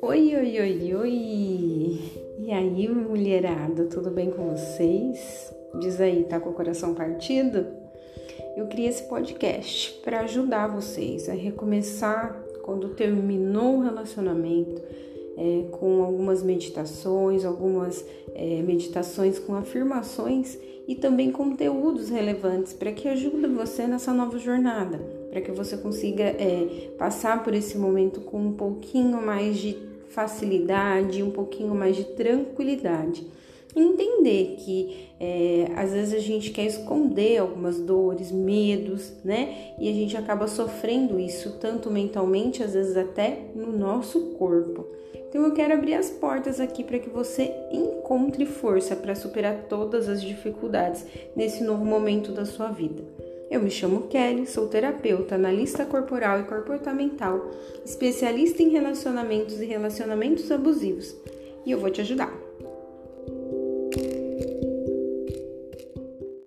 Oi, oi, oi, oi! E aí, mulherada, tudo bem com vocês? Diz aí, tá com o coração partido? Eu criei esse podcast para ajudar vocês a recomeçar quando terminou o relacionamento, é, com algumas meditações, algumas é, meditações com afirmações e também conteúdos relevantes para que ajude você nessa nova jornada, para que você consiga é, passar por esse momento com um pouquinho mais de facilidade, um pouquinho mais de tranquilidade. Entender que é, às vezes a gente quer esconder algumas dores, medos, né? E a gente acaba sofrendo isso tanto mentalmente, às vezes até no nosso corpo. Então eu quero abrir as portas aqui para que você encontre força para superar todas as dificuldades nesse novo momento da sua vida. Eu me chamo Kelly, sou terapeuta, analista corporal e comportamental, especialista em relacionamentos e relacionamentos abusivos, e eu vou te ajudar.